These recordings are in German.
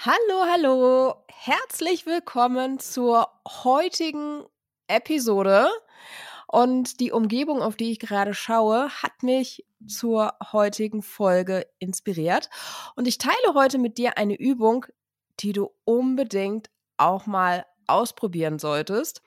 Hallo, hallo, herzlich willkommen zur heutigen Episode. Und die Umgebung, auf die ich gerade schaue, hat mich zur heutigen Folge inspiriert. Und ich teile heute mit dir eine Übung, die du unbedingt auch mal ausprobieren solltest.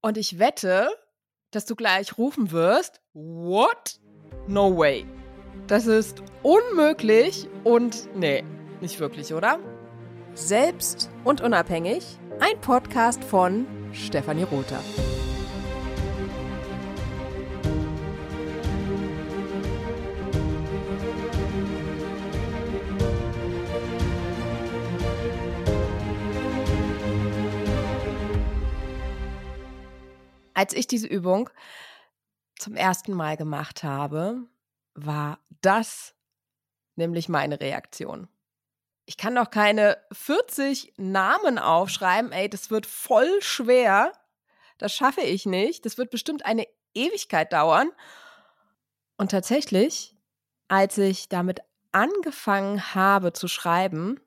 Und ich wette, dass du gleich rufen wirst, What? No way. Das ist unmöglich und nee, nicht wirklich, oder? Selbst und unabhängig, ein Podcast von Stefanie Rother. Als ich diese Übung zum ersten Mal gemacht habe, war das nämlich meine Reaktion. Ich kann doch keine 40 Namen aufschreiben, ey, das wird voll schwer. Das schaffe ich nicht. Das wird bestimmt eine Ewigkeit dauern. Und tatsächlich, als ich damit angefangen habe zu schreiben,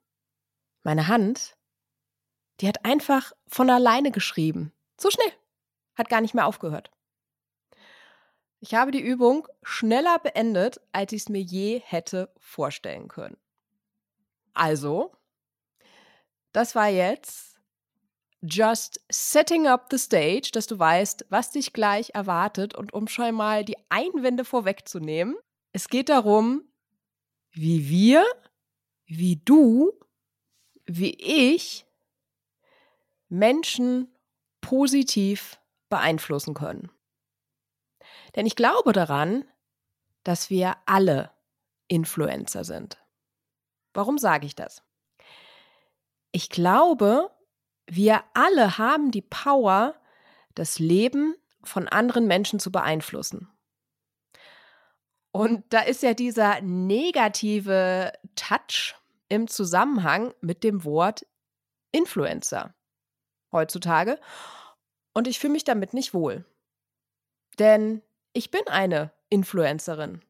meine Hand, die hat einfach von alleine geschrieben. So schnell. Hat gar nicht mehr aufgehört. Ich habe die Übung schneller beendet, als ich es mir je hätte vorstellen können. Also, das war jetzt just setting up the stage, dass du weißt, was dich gleich erwartet und um schon mal die Einwände vorwegzunehmen. Es geht darum, wie wir, wie du, wie ich Menschen positiv beeinflussen können. Denn ich glaube daran, dass wir alle Influencer sind. Warum sage ich das? Ich glaube, wir alle haben die Power, das Leben von anderen Menschen zu beeinflussen. Und da ist ja dieser negative Touch im Zusammenhang mit dem Wort Influencer heutzutage. Und ich fühle mich damit nicht wohl. Denn ich bin eine Influencerin.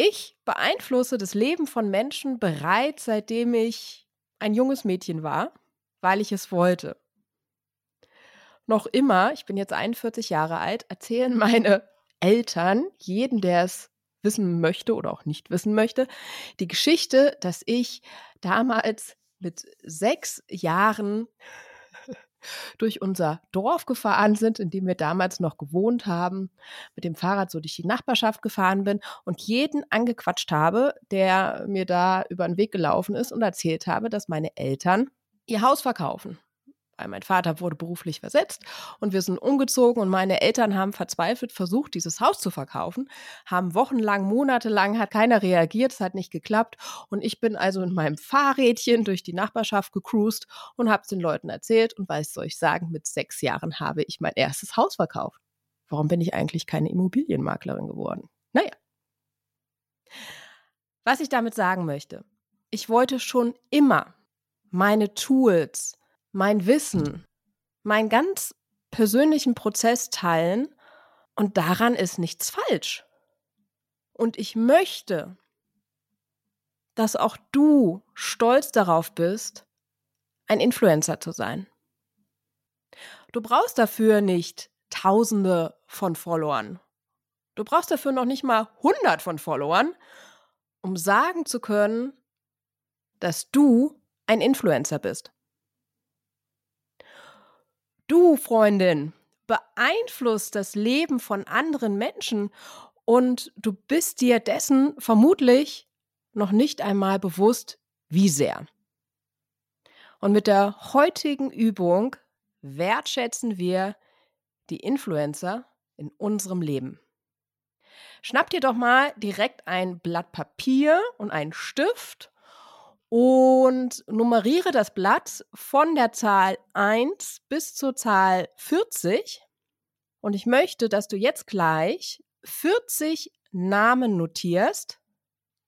Ich beeinflusse das Leben von Menschen bereits seitdem ich ein junges Mädchen war, weil ich es wollte. Noch immer, ich bin jetzt 41 Jahre alt, erzählen meine Eltern, jeden, der es wissen möchte oder auch nicht wissen möchte, die Geschichte, dass ich damals mit sechs Jahren durch unser Dorf gefahren sind, in dem wir damals noch gewohnt haben, mit dem Fahrrad so durch die Nachbarschaft gefahren bin und jeden angequatscht habe, der mir da über den Weg gelaufen ist und erzählt habe, dass meine Eltern ihr Haus verkaufen mein Vater wurde beruflich versetzt und wir sind umgezogen und meine Eltern haben verzweifelt versucht, dieses Haus zu verkaufen, haben wochenlang, monatelang hat keiner reagiert, es hat nicht geklappt und ich bin also in meinem Fahrrädchen durch die Nachbarschaft gecruised und habe es den Leuten erzählt und weiß soll ich sagen, mit sechs Jahren habe ich mein erstes Haus verkauft. Warum bin ich eigentlich keine Immobilienmaklerin geworden? Naja. Was ich damit sagen möchte, ich wollte schon immer meine Tools, mein Wissen, meinen ganz persönlichen Prozess teilen und daran ist nichts falsch. Und ich möchte, dass auch du stolz darauf bist, ein Influencer zu sein. Du brauchst dafür nicht Tausende von Followern. Du brauchst dafür noch nicht mal hundert von Followern, um sagen zu können, dass du ein Influencer bist. Du, Freundin, beeinflusst das Leben von anderen Menschen und du bist dir dessen vermutlich noch nicht einmal bewusst, wie sehr. Und mit der heutigen Übung wertschätzen wir die Influencer in unserem Leben. Schnapp dir doch mal direkt ein Blatt Papier und einen Stift und nummeriere das Blatt von der Zahl 1 bis zur Zahl 40. Und ich möchte, dass du jetzt gleich 40 Namen notierst,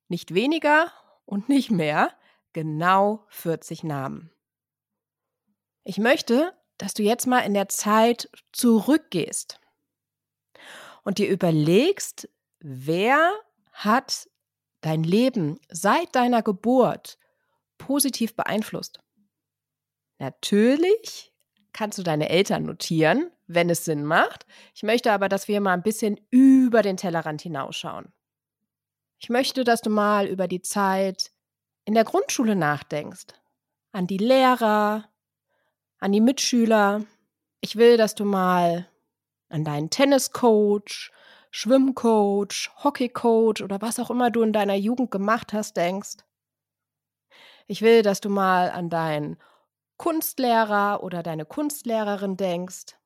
nicht weniger und nicht mehr, genau 40 Namen. Ich möchte, dass du jetzt mal in der Zeit zurückgehst und dir überlegst, wer hat dein Leben seit deiner Geburt positiv beeinflusst? Natürlich kannst du deine Eltern notieren, wenn es Sinn macht. Ich möchte aber, dass wir mal ein bisschen über den Tellerrand hinausschauen. Ich möchte, dass du mal über die Zeit in der Grundschule nachdenkst. An die Lehrer, an die Mitschüler. Ich will, dass du mal an deinen Tenniscoach, Schwimmcoach, Hockeycoach oder was auch immer du in deiner Jugend gemacht hast, denkst. Ich will, dass du mal an deinen Kunstlehrer oder deine Kunstlehrerin denkst.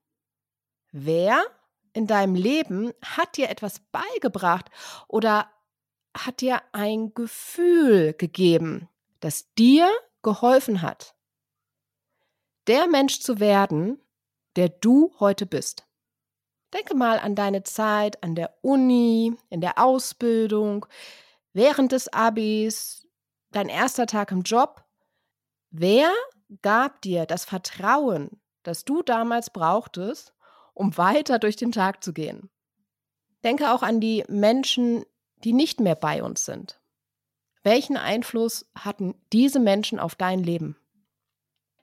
Wer in deinem Leben hat dir etwas beigebracht oder hat dir ein Gefühl gegeben, das dir geholfen hat, der Mensch zu werden, der du heute bist. Denke mal an deine Zeit an der Uni, in der Ausbildung, während des Abis, dein erster Tag im Job. Wer gab dir das Vertrauen, das du damals brauchtest, um weiter durch den Tag zu gehen? Denke auch an die Menschen, die nicht mehr bei uns sind. Welchen Einfluss hatten diese Menschen auf dein Leben?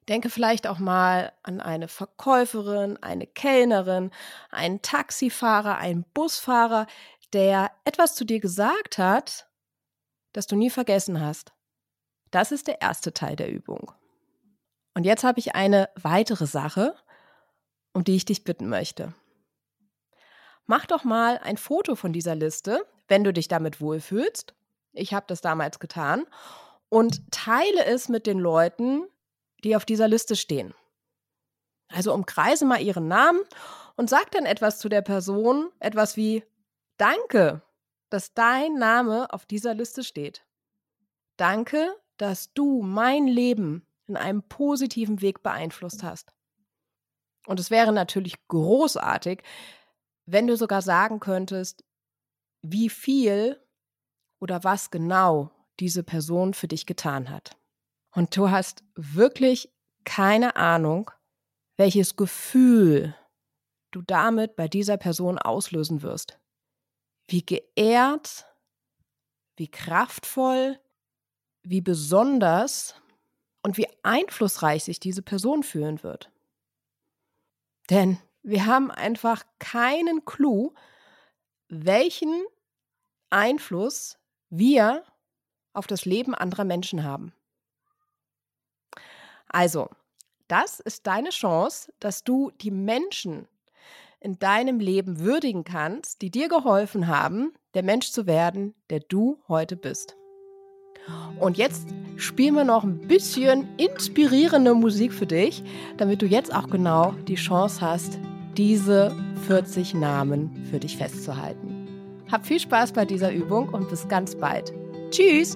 Denke vielleicht auch mal an eine Verkäuferin, eine Kellnerin, einen Taxifahrer, einen Busfahrer, der etwas zu dir gesagt hat, das du nie vergessen hast. Das ist der erste Teil der Übung. Und jetzt habe ich eine weitere Sache, um die ich dich bitten möchte. Mach doch mal ein Foto von dieser Liste, wenn du dich damit wohlfühlst. Ich habe das damals getan. Und teile es mit den Leuten, die auf dieser Liste stehen. Also umkreise mal ihren Namen und sag dann etwas zu der Person, etwas wie Danke, dass dein Name auf dieser Liste steht. Danke, dass du mein Leben in einem positiven Weg beeinflusst hast. Und es wäre natürlich großartig, wenn du sogar sagen könntest, wie viel oder was genau diese Person für dich getan hat. Und du hast wirklich keine Ahnung, welches Gefühl du damit bei dieser Person auslösen wirst. Wie geehrt, wie kraftvoll, wie besonders und wie einflussreich sich diese Person fühlen wird. Denn wir haben einfach keinen Clou, welchen Einfluss wir auf das Leben anderer Menschen haben. Also, das ist deine Chance, dass du die Menschen in deinem Leben würdigen kannst, die dir geholfen haben, der Mensch zu werden, der du heute bist. Und jetzt spielen wir noch ein bisschen inspirierende Musik für dich, damit du jetzt auch genau die Chance hast, diese 40 Namen für dich festzuhalten. Hab viel Spaß bei dieser Übung und bis ganz bald. Tschüss!